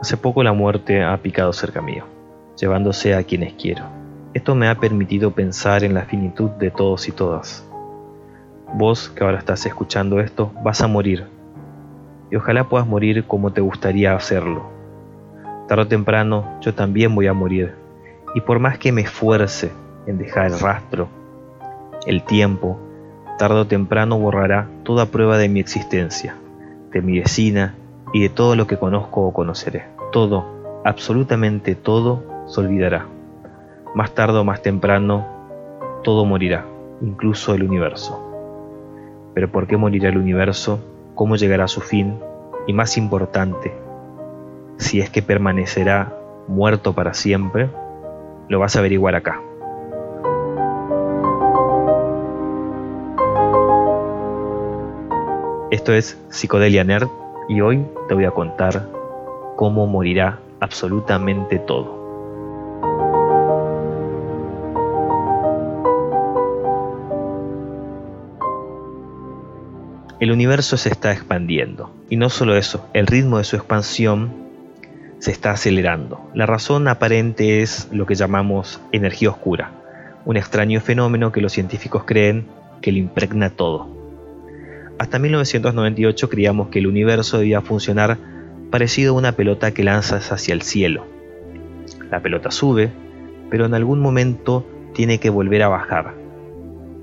Hace poco la muerte ha picado cerca mío, llevándose a quienes quiero. Esto me ha permitido pensar en la finitud de todos y todas. Vos que ahora estás escuchando esto, vas a morir. Y ojalá puedas morir como te gustaría hacerlo. Tarde o temprano yo también voy a morir. Y por más que me esfuerce en dejar el rastro, el tiempo, tarde o temprano borrará toda prueba de mi existencia, de mi vecina y de todo lo que conozco o conoceré. Todo, absolutamente todo, se olvidará. Más tarde o más temprano, todo morirá, incluso el universo. Pero ¿por qué morirá el universo? ¿Cómo llegará a su fin? Y más importante, si es que permanecerá muerto para siempre, lo vas a averiguar acá. Esto es Psicodelia Nerd y hoy te voy a contar cómo morirá absolutamente todo. El universo se está expandiendo y no solo eso, el ritmo de su expansión se está acelerando. La razón aparente es lo que llamamos energía oscura, un extraño fenómeno que los científicos creen que lo impregna todo hasta 1998 creíamos que el universo debía funcionar parecido a una pelota que lanzas hacia el cielo. La pelota sube, pero en algún momento tiene que volver a bajar.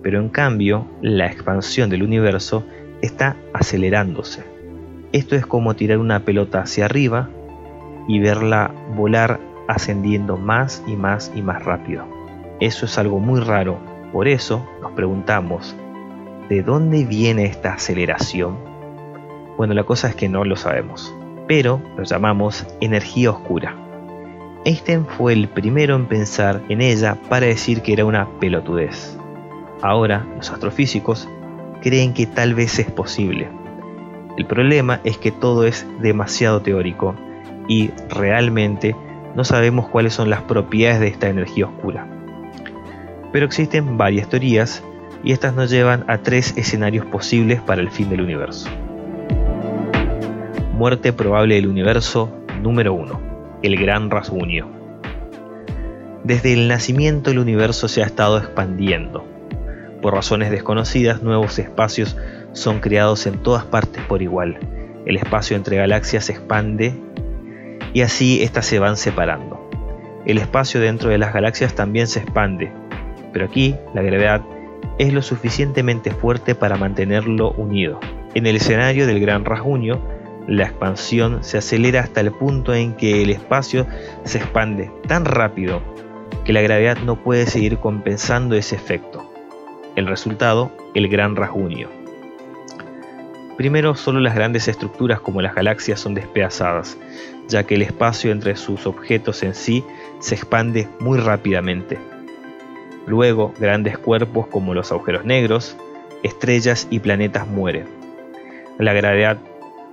Pero en cambio, la expansión del universo está acelerándose. Esto es como tirar una pelota hacia arriba y verla volar ascendiendo más y más y más rápido. Eso es algo muy raro. Por eso nos preguntamos, ¿De dónde viene esta aceleración? Bueno, la cosa es que no lo sabemos, pero lo llamamos energía oscura. Einstein fue el primero en pensar en ella para decir que era una pelotudez. Ahora, los astrofísicos creen que tal vez es posible. El problema es que todo es demasiado teórico y realmente no sabemos cuáles son las propiedades de esta energía oscura. Pero existen varias teorías y estas nos llevan a tres escenarios posibles para el fin del universo. Muerte probable del universo número 1. El gran rasguño. Desde el nacimiento el universo se ha estado expandiendo. Por razones desconocidas, nuevos espacios son creados en todas partes por igual. El espacio entre galaxias se expande y así éstas se van separando. El espacio dentro de las galaxias también se expande, pero aquí la gravedad es lo suficientemente fuerte para mantenerlo unido. En el escenario del gran rasguño, la expansión se acelera hasta el punto en que el espacio se expande tan rápido que la gravedad no puede seguir compensando ese efecto. El resultado, el gran rasguño. Primero, solo las grandes estructuras como las galaxias son despedazadas, ya que el espacio entre sus objetos en sí se expande muy rápidamente. Luego, grandes cuerpos como los agujeros negros, estrellas y planetas mueren. La gravedad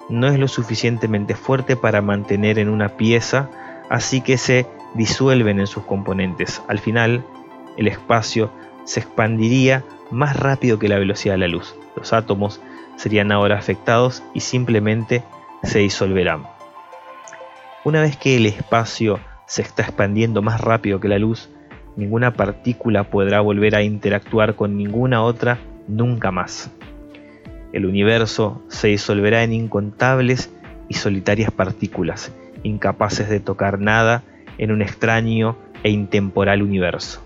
no es lo suficientemente fuerte para mantener en una pieza, así que se disuelven en sus componentes. Al final, el espacio se expandiría más rápido que la velocidad de la luz. Los átomos serían ahora afectados y simplemente se disolverán. Una vez que el espacio se está expandiendo más rápido que la luz, ninguna partícula podrá volver a interactuar con ninguna otra nunca más. El universo se disolverá en incontables y solitarias partículas, incapaces de tocar nada en un extraño e intemporal universo.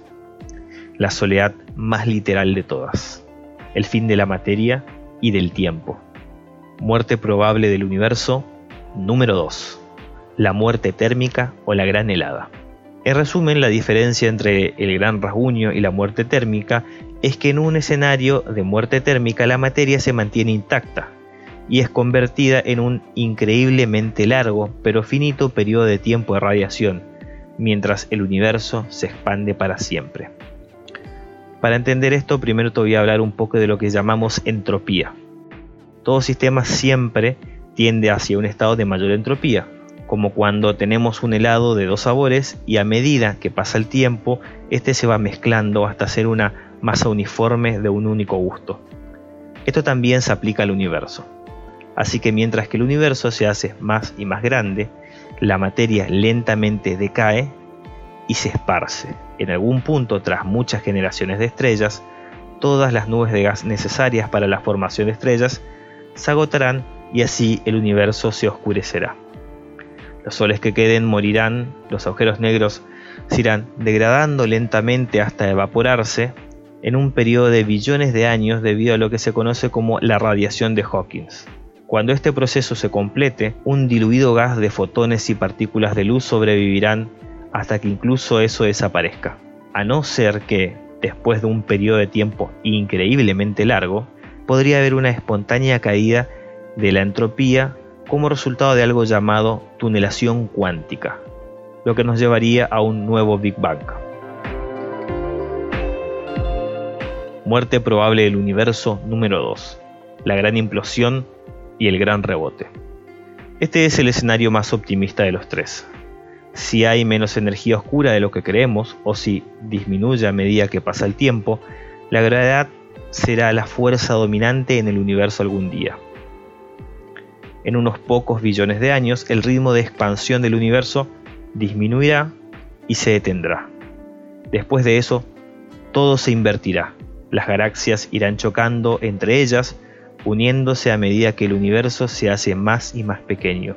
La soledad más literal de todas. El fin de la materia y del tiempo. Muerte probable del universo número 2. La muerte térmica o la gran helada. En resumen, la diferencia entre el gran rasguño y la muerte térmica es que en un escenario de muerte térmica la materia se mantiene intacta y es convertida en un increíblemente largo pero finito periodo de tiempo de radiación, mientras el universo se expande para siempre. Para entender esto, primero te voy a hablar un poco de lo que llamamos entropía. Todo sistema siempre tiende hacia un estado de mayor entropía, como cuando tenemos un helado de dos sabores y a medida que pasa el tiempo, este se va mezclando hasta ser una masa uniforme de un único gusto. Esto también se aplica al universo. Así que mientras que el universo se hace más y más grande, la materia lentamente decae y se esparce. En algún punto, tras muchas generaciones de estrellas, todas las nubes de gas necesarias para la formación de estrellas se agotarán y así el universo se oscurecerá. Los soles que queden morirán, los agujeros negros se irán degradando lentamente hasta evaporarse en un periodo de billones de años debido a lo que se conoce como la radiación de Hawkins. Cuando este proceso se complete, un diluido gas de fotones y partículas de luz sobrevivirán hasta que incluso eso desaparezca. A no ser que, después de un periodo de tiempo increíblemente largo, podría haber una espontánea caída de la entropía como resultado de algo llamado tunelación cuántica, lo que nos llevaría a un nuevo Big Bang. Muerte probable del universo número 2, la gran implosión y el gran rebote. Este es el escenario más optimista de los tres. Si hay menos energía oscura de lo que creemos, o si disminuye a medida que pasa el tiempo, la gravedad será la fuerza dominante en el universo algún día. En unos pocos billones de años, el ritmo de expansión del universo disminuirá y se detendrá. Después de eso, todo se invertirá. Las galaxias irán chocando entre ellas, uniéndose a medida que el universo se hace más y más pequeño.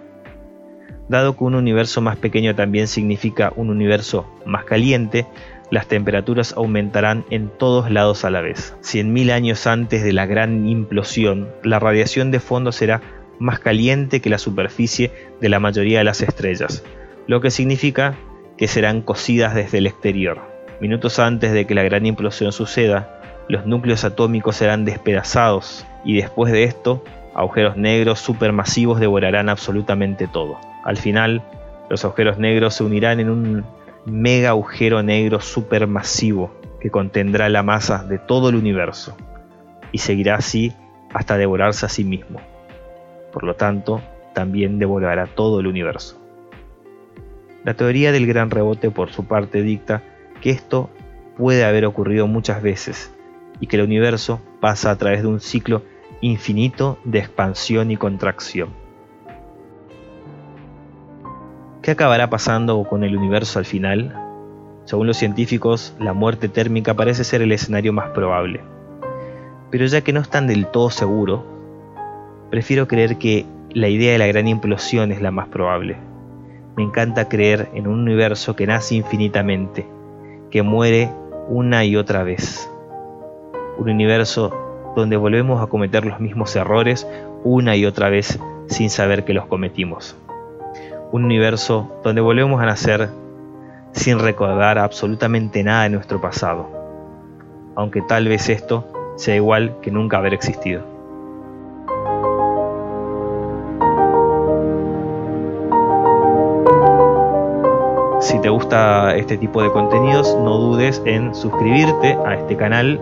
Dado que un universo más pequeño también significa un universo más caliente, las temperaturas aumentarán en todos lados a la vez. mil años antes de la gran implosión, la radiación de fondo será más caliente que la superficie de la mayoría de las estrellas, lo que significa que serán cocidas desde el exterior. Minutos antes de que la gran implosión suceda, los núcleos atómicos serán despedazados y después de esto, agujeros negros supermasivos devorarán absolutamente todo. Al final, los agujeros negros se unirán en un mega agujero negro supermasivo que contendrá la masa de todo el universo y seguirá así hasta devorarse a sí mismo. Por lo tanto, también devorará todo el universo. La teoría del gran rebote por su parte dicta que esto puede haber ocurrido muchas veces y que el universo pasa a través de un ciclo infinito de expansión y contracción. ¿Qué acabará pasando con el universo al final? Según los científicos, la muerte térmica parece ser el escenario más probable. Pero ya que no están del todo seguros, prefiero creer que la idea de la gran implosión es la más probable. Me encanta creer en un universo que nace infinitamente, que muere una y otra vez. Un universo donde volvemos a cometer los mismos errores una y otra vez sin saber que los cometimos. Un universo donde volvemos a nacer sin recordar absolutamente nada de nuestro pasado, aunque tal vez esto sea igual que nunca haber existido. Si te gusta este tipo de contenidos, no dudes en suscribirte a este canal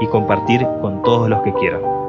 y compartir con todos los que quieran.